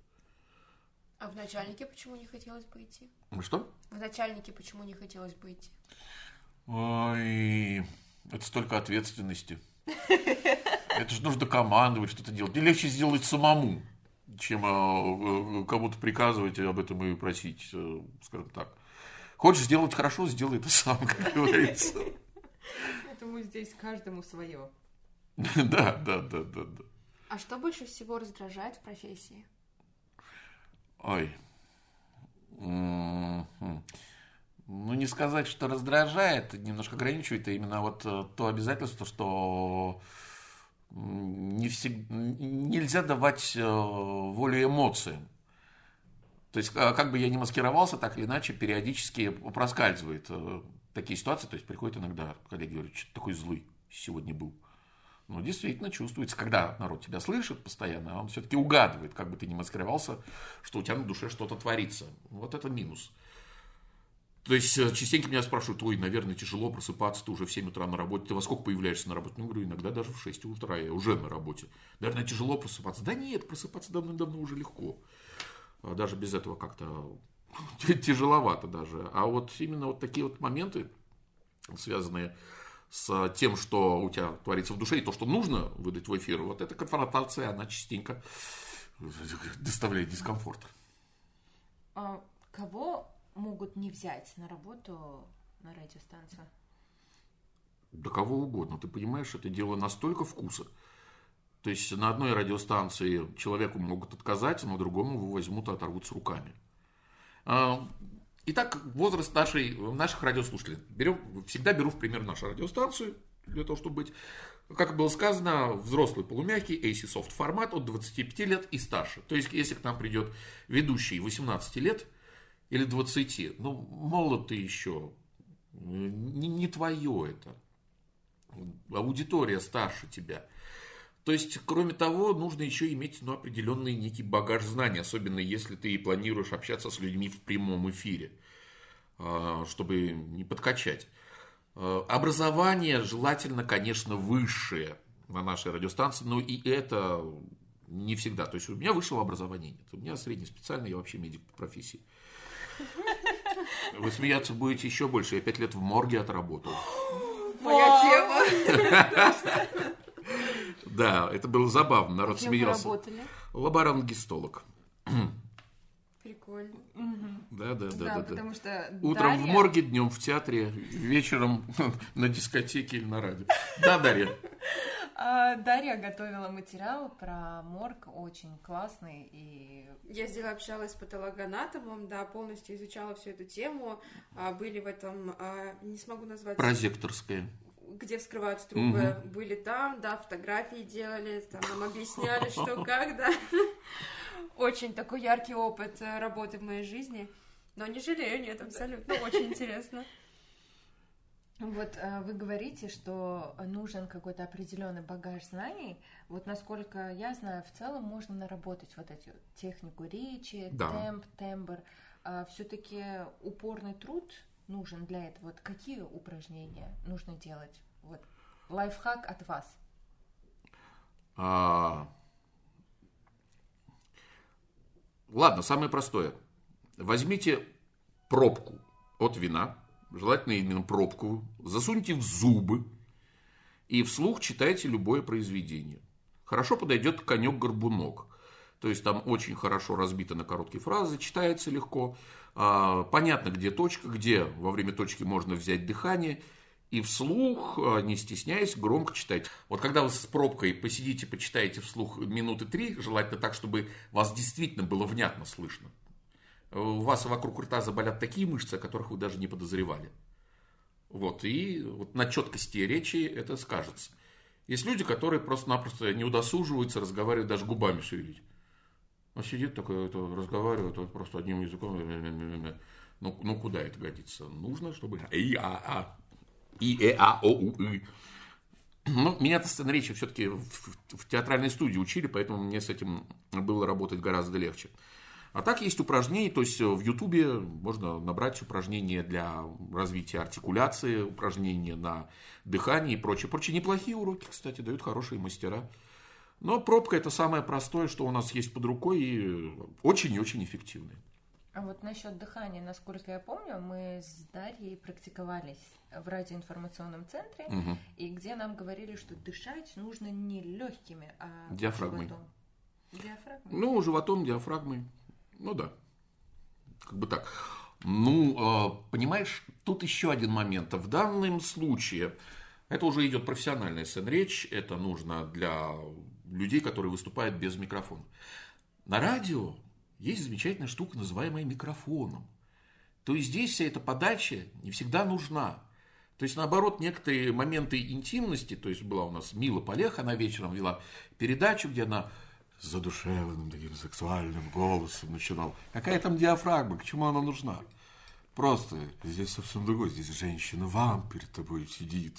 А в начальнике почему не хотелось бы идти? Что? В начальнике почему не хотелось бы идти? Ой, это столько ответственности. Это же нужно командовать, что-то делать. И легче сделать самому, чем а, кому-то приказывать об этом и просить, э, скажем так. Хочешь сделать хорошо, сделай это сам, как говорится. Поэтому здесь каждому свое. Да, да, да, да, да. А что больше всего раздражает в профессии? Ой. Ну, не сказать, что раздражает, немножко ограничивает, а именно вот э, то обязательство, что не всегда, нельзя давать э, волю эмоциям. То есть, э, как бы я ни маскировался, так или иначе, периодически проскальзывает такие ситуации. То есть, приходит иногда коллеги говорят, что такой злый сегодня был. Ну, действительно чувствуется, когда народ тебя слышит постоянно, он все-таки угадывает, как бы ты ни маскировался, что у тебя на душе что-то творится. Вот это минус. То есть э, частенько меня спрашивают, ой, наверное, тяжело просыпаться, ты уже в 7 утра на работе, ты во сколько появляешься на работе? Ну, говорю, иногда даже в 6 утра я уже на работе. Наверное, тяжело просыпаться. Да нет, просыпаться давно-давно уже легко. А даже без этого как-то тяжеловато даже. А вот именно вот такие вот моменты, связанные с тем, что у тебя творится в душе, и то, что нужно выдать в эфир, вот эта конфронтация, она частенько доставляет дискомфорт. А кого могут не взять на работу на радиостанцию? Да кого угодно. Ты понимаешь, это дело настолько вкуса. То есть на одной радиостанции человеку могут отказать, а на другом его возьмут и оторвут с руками. А, итак, возраст нашей, наших радиослушателей. Берем, всегда беру в пример нашу радиостанцию. для того, чтобы быть, как было сказано, взрослый полумягкий AC Soft формат от 25 лет и старше. То есть, если к нам придет ведущий 18 лет или 20, ну, молод ты еще, не, не твое это. Аудитория старше тебя. То есть, кроме того, нужно еще иметь ну, определенный некий багаж знаний, особенно если ты планируешь общаться с людьми в прямом эфире, а, чтобы не подкачать. А, образование желательно, конечно, высшее на нашей радиостанции, но и это не всегда. То есть у меня высшего образования нет. У меня среднеспециальное, я вообще медик по профессии. Вы смеяться будете еще больше. Я пять лет в морге отработал. Моя тема. Да, это было забавно. Народ смеялся. работали? Лаборант-гистолог. Прикольно. Да, да, да, Да, да, да. потому что Утром в морге, днем в театре, вечером на дискотеке или на радио. Да, Дарья. А, Дарья готовила материал про морг, очень классный и Я здесь общалась с патологоанатомом, да, полностью изучала всю эту тему. А, Были в этом, а, не смогу назвать, Прозекторская. где вскрываются трубы, были там, да, фотографии делали, там нам объясняли, что как, да. Очень такой яркий опыт э, работы в моей жизни. Но не жалею, нет, абсолютно, очень интересно. Вот э, вы говорите, что нужен какой-то определенный багаж знаний. Вот насколько я знаю, в целом можно наработать вот эту технику речи, Да. темп, тембр. Все-таки упорный труд нужен для этого. Вот какие упражнения нужно делать? Вот лайфхак от вас. А, Ладно, самое простое. Возьмите пробку от вина, желательно именно пробку, засуньте в зубы и вслух читайте любое произведение. Хорошо подойдет конек-горбунок. То есть там очень хорошо разбито на короткие фразы, читается легко. А, Понятно, где точка, где во время точки можно взять дыхание. И вслух, а, не стесняясь, громко читать. Вот когда вы с пробкой посидите, почитаете вслух минуты три, желательно так, чтобы вас действительно было внятно слышно. У вас вокруг рта заболят такие мышцы, о которых вы даже не подозревали. Вот, и вот на четкости речи это скажется. Есть люди, которые просто-напросто не удосуживаются разговаривать, даже губами шевелить. Он сидит такой, это, разговаривает вот просто одним языком. Ну, ну, куда это годится? Нужно, чтобы... И, а, а. И, э, а, о, у, и. Ну, меня-то сцена речи все-таки в, в театральной студии учили, поэтому мне с этим было работать гораздо легче. А так есть упражнения, то есть в Ютубе можно набрать упражнения для развития артикуляции, упражнения на дыхание и прочее. Прочие неплохие уроки, кстати, дают хорошие мастера. Но пробка это самое простое, что у нас есть под рукой и очень и очень эффективное. А вот насчет дыхания, насколько я помню, мы с Дарьей практиковались в радиоинформационном центре, Мгм. и где нам говорили, что дышать нужно не легкими, а Диафрагмой. животом. Диафрагмой. Ну, животом, диафрагмой. Ну да. Как бы так. Ну, э, понимаешь, тут еще один момент. В данном случае это уже идет профессиональная сцен-речь. Это нужно для людей, которые выступают без микрофона. На радио есть замечательная штука, называемая микрофоном. То есть здесь вся эта подача не всегда нужна. То есть, наоборот, некоторые моменты интимности, то есть была у нас Мила Полех, она вечером вела передачу, где она задушевным таким сексуальным голосом начинал. Какая там диафрагма, к чему она нужна? Просто здесь совсем другое, здесь женщина-вам перед тобой сидит.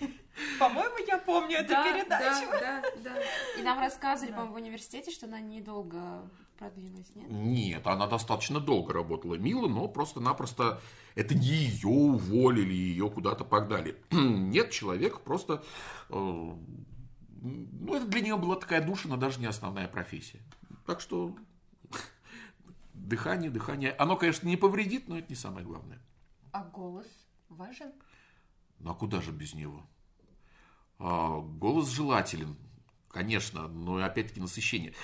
По-моему, я помню эту Да, передачу. да, да, да. И нам рассказывали, по-моему, в университете, что она недолго продлилась, нет? Нет, она достаточно долго работала Мила, но просто-напросто это не ее уволили, ее куда-то погнали. Нет, человек просто... э, ну, это для нее была такая душина, даже не основная профессия. Так что дыхание, дыхание. Оно, конечно, не повредит, но это не самое главное. А голос важен? Ну а куда же без него? А, голос желателен, конечно, но опять-таки насыщение.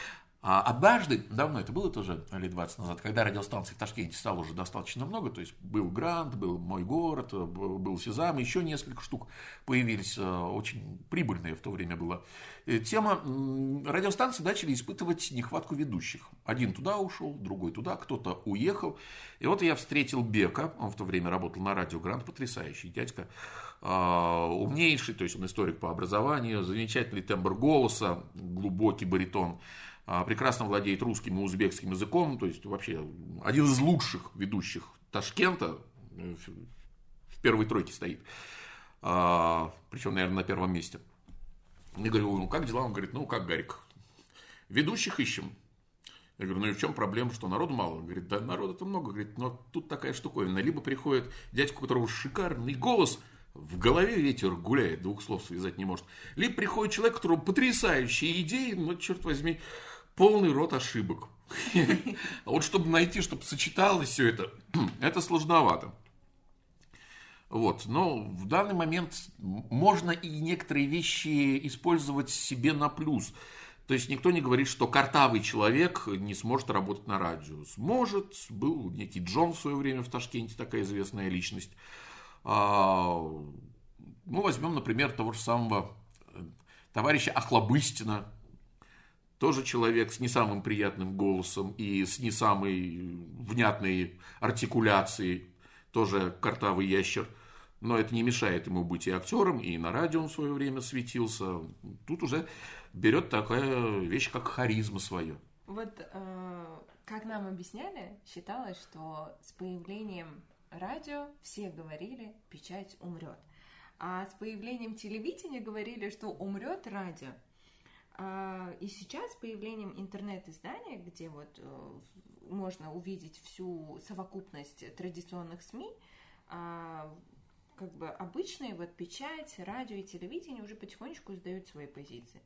А однажды, давно это было тоже лет 20 назад, когда радиостанций в Ташкенте стало уже достаточно много, то есть был Грант, был Мой город, был был Сезам, еще несколько штук появились, э, очень прибыльная в то время была э, тема. Радиостанции начали испытывать нехватку ведущих. Один туда ушел, другой туда, кто-то уехал. И вот я встретил Бека, он в то время работал на радио Грант, потрясающий дядька. а, умнейший, то есть он историк по образованию, замечательный тембр голоса, глубокий баритон, прекрасно владеет русским и узбекским языком, то есть вообще один из лучших ведущих Ташкента, э, в первой тройке стоит, а, причем, наверное, на первом месте. Я говорю, ну как дела? Он говорит, ну как, Гарик, ведущих ищем. Я говорю, ну и в чем проблема, что народу мало? Он говорит, да народу-то много. Говорит, но тут такая штуковина. Либо приходит дядька, у которого шикарный голос, в голове ветер гуляет, двух слов связать не может. Либо приходит человек, у которого потрясающие идеи, но, черт возьми, полный рот ошибок. А вот чтобы найти, чтобы сочеталось все это, это сложновато. Вот. Но в данный момент можно и некоторые вещи использовать себе на плюс. То есть никто не говорит, что картавый человек не сможет работать на радио. Сможет. Был некий Джон в свое время в Ташкенте, такая известная личность. А, ну, возьмем, например, того же самого э, товарища Ахлобыстина. Тоже человек с не самым приятным голосом и с не самой внятной артикуляцией. Тоже картавый ящер. Но это не мешает ему быть и актером, и на радио он в свое время светился. Тут уже берет такая вещь, как харизма свое. Вот э, как нам объясняли, считалось, что с появлением радио все говорили, печать умрет. А с появлением телевидения говорили, что умрет радио. А, и сейчас с появлением интернет-издания, где вот э, можно увидеть всю совокупность традиционных СМИ, а, как бы обычные вот печать, радио и телевидение уже потихонечку сдают свои позиции.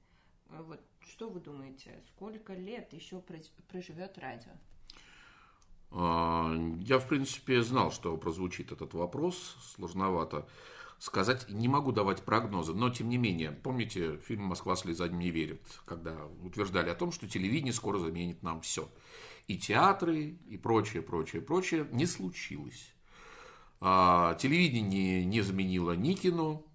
Вот что вы думаете, сколько лет еще проживет радио? А, я, в принципе, знал, что прозвучит этот вопрос. Сложновато сказать. Не могу давать прогнозы, но, тем не менее, помните фильм «Москва слезам не верит», когда утверждали о том, что телевидение скоро заменит нам все. И театры, и прочее, прочее, прочее. Не случилось. А, телевидение не заменило ни кино,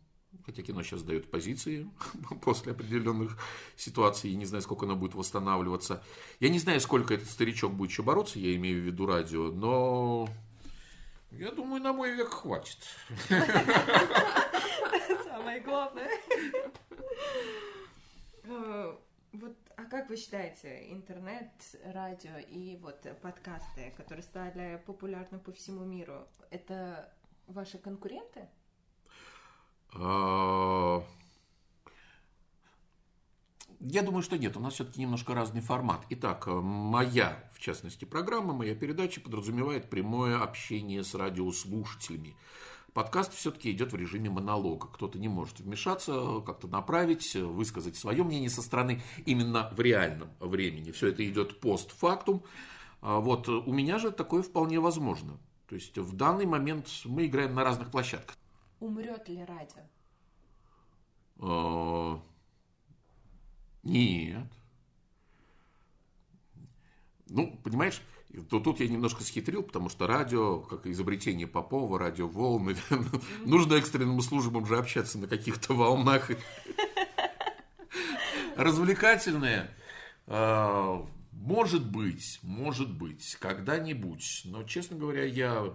хотя кино сейчас дает позиции после определенных ситуаций, я не знаю, сколько оно будет восстанавливаться. Я не знаю, сколько этот старичок будет еще бороться, я имею в виду радио, но я думаю, на мой век хватит. Самое главное. Э, вот, а как вы считаете, интернет, радио и вот подкасты, которые стали популярны по всему миру, это ваши конкуренты? А, я думаю, что нет, у нас все-таки немножко разный формат. Итак, моя, в частности, программа, моя передача подразумевает прямое общение с радиослушателями. Подкаст все-таки идет в режиме монолога. Кто-то не может вмешаться, как-то направить, высказать свое мнение со стороны именно в реальном времени. Все это идет постфактум. А вот у меня же такое вполне возможно. То есть в данный момент мы играем на разных площадках. Умрет ли радио? Нет. Ну, понимаешь, то тут я немножко схитрил, потому что радио, как изобретение Попова, радиоволны, нужно экстренным службам же общаться на каких-то волнах. Развлекательное, а, может быть, может быть, когда-нибудь. Но, честно говоря, я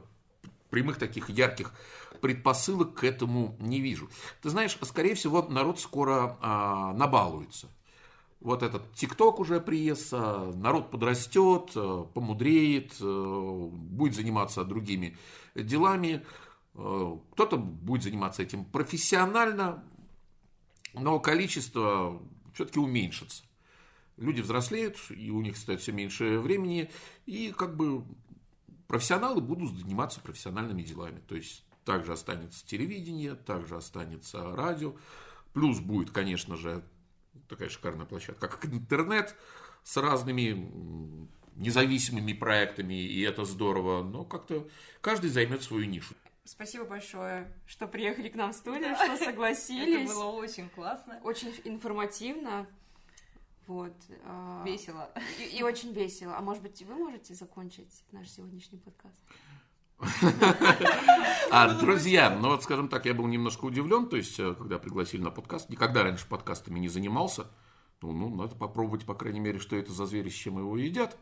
прямых таких ярких предпосылок к этому не вижу. Ты знаешь, скорее всего, народ скоро а, набалуется. Вот этот ТикТок уже приестся, народ подрастет, а, помудреет, а, будет заниматься другими делами. А, кто-то будет заниматься этим профессионально, но количество все-таки уменьшится. Люди взрослеют, и у них стоит все меньше времени, и как бы профессионалы будут заниматься профессиональными делами. То есть также останется телевидение, также останется радио. Плюс будет, конечно же, такая шикарная площадка, как интернет с разными независимыми проектами, и это здорово. Но как-то каждый займет свою нишу. Спасибо большое, что приехали к нам в студию, что согласились. Это было очень классно. Очень информативно. Вот. А, весело. И, и очень весело. А может быть, вы можете закончить наш сегодняшний подкаст? А, друзья, ну вот, скажем так, я был немножко удивлен, то есть, э, когда пригласили на подкаст, никогда раньше подкастами не занимался. Ну, ну, надо попробовать, по крайней мере, что это за звери, с чем его едят.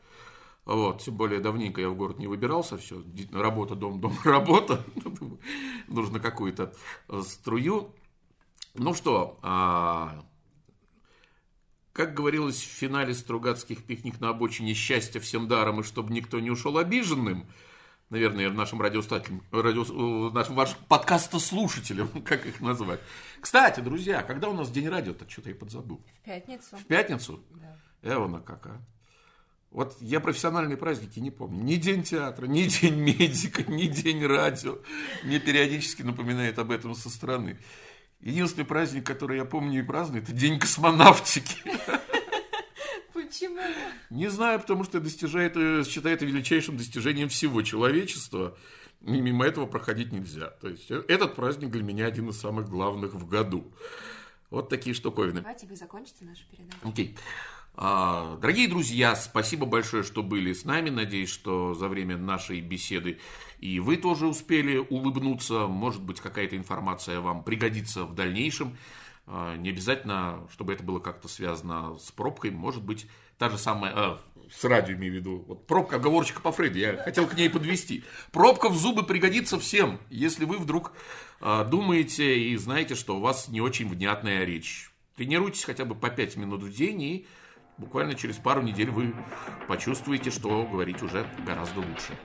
Вот, тем более давненько я в город не выбирался, все, работа, дом, дом, работа. Нужно какую-то э, струю. Ну что, а, как говорилось в финале Стругацких пикник на обочине счастья всем даром, и чтобы никто не ушел обиженным, наверное, нашим радиостателям, радио, э, нашим вашим подкастослушателям, как их назвать. Кстати, друзья, когда у нас день радио-то, что-то я подзабыл. В пятницу. В пятницу? Да. Эвана как, а? Вот я профессиональные праздники не помню. Ни день театра, ни день медика, ни день радио. Мне периодически напоминает об этом со стороны. Единственный праздник, который я помню и праздную, это День космонавтики. Почему? Не знаю, потому что достижает, э, считает величайшим достижением всего человечества. И мимо этого проходить нельзя. То есть э, этот праздник для меня один из самых главных в году. Вот такие штуковины. Давайте вы закончите нашу передачу. Окей. А, Дорогие друзья, спасибо большое, что были с нами. Надеюсь, что за время нашей беседы и вы тоже успели улыбнуться. Может быть, какая-то информация вам пригодится в дальнейшем. А, Не обязательно, чтобы это было как-то связано с пробкой. Может быть, та же самая... а, с радио имею в виду. Вот пробка, оговорочка по Фрейду. Я хотел к ней подвести. Пробка в зубы пригодится всем, если вы вдруг а, думаете и знаете, что у вас не очень внятная речь. Тренируйтесь хотя бы по 5 минут в день, и буквально через пару недель вы почувствуете, что говорить уже гораздо лучше.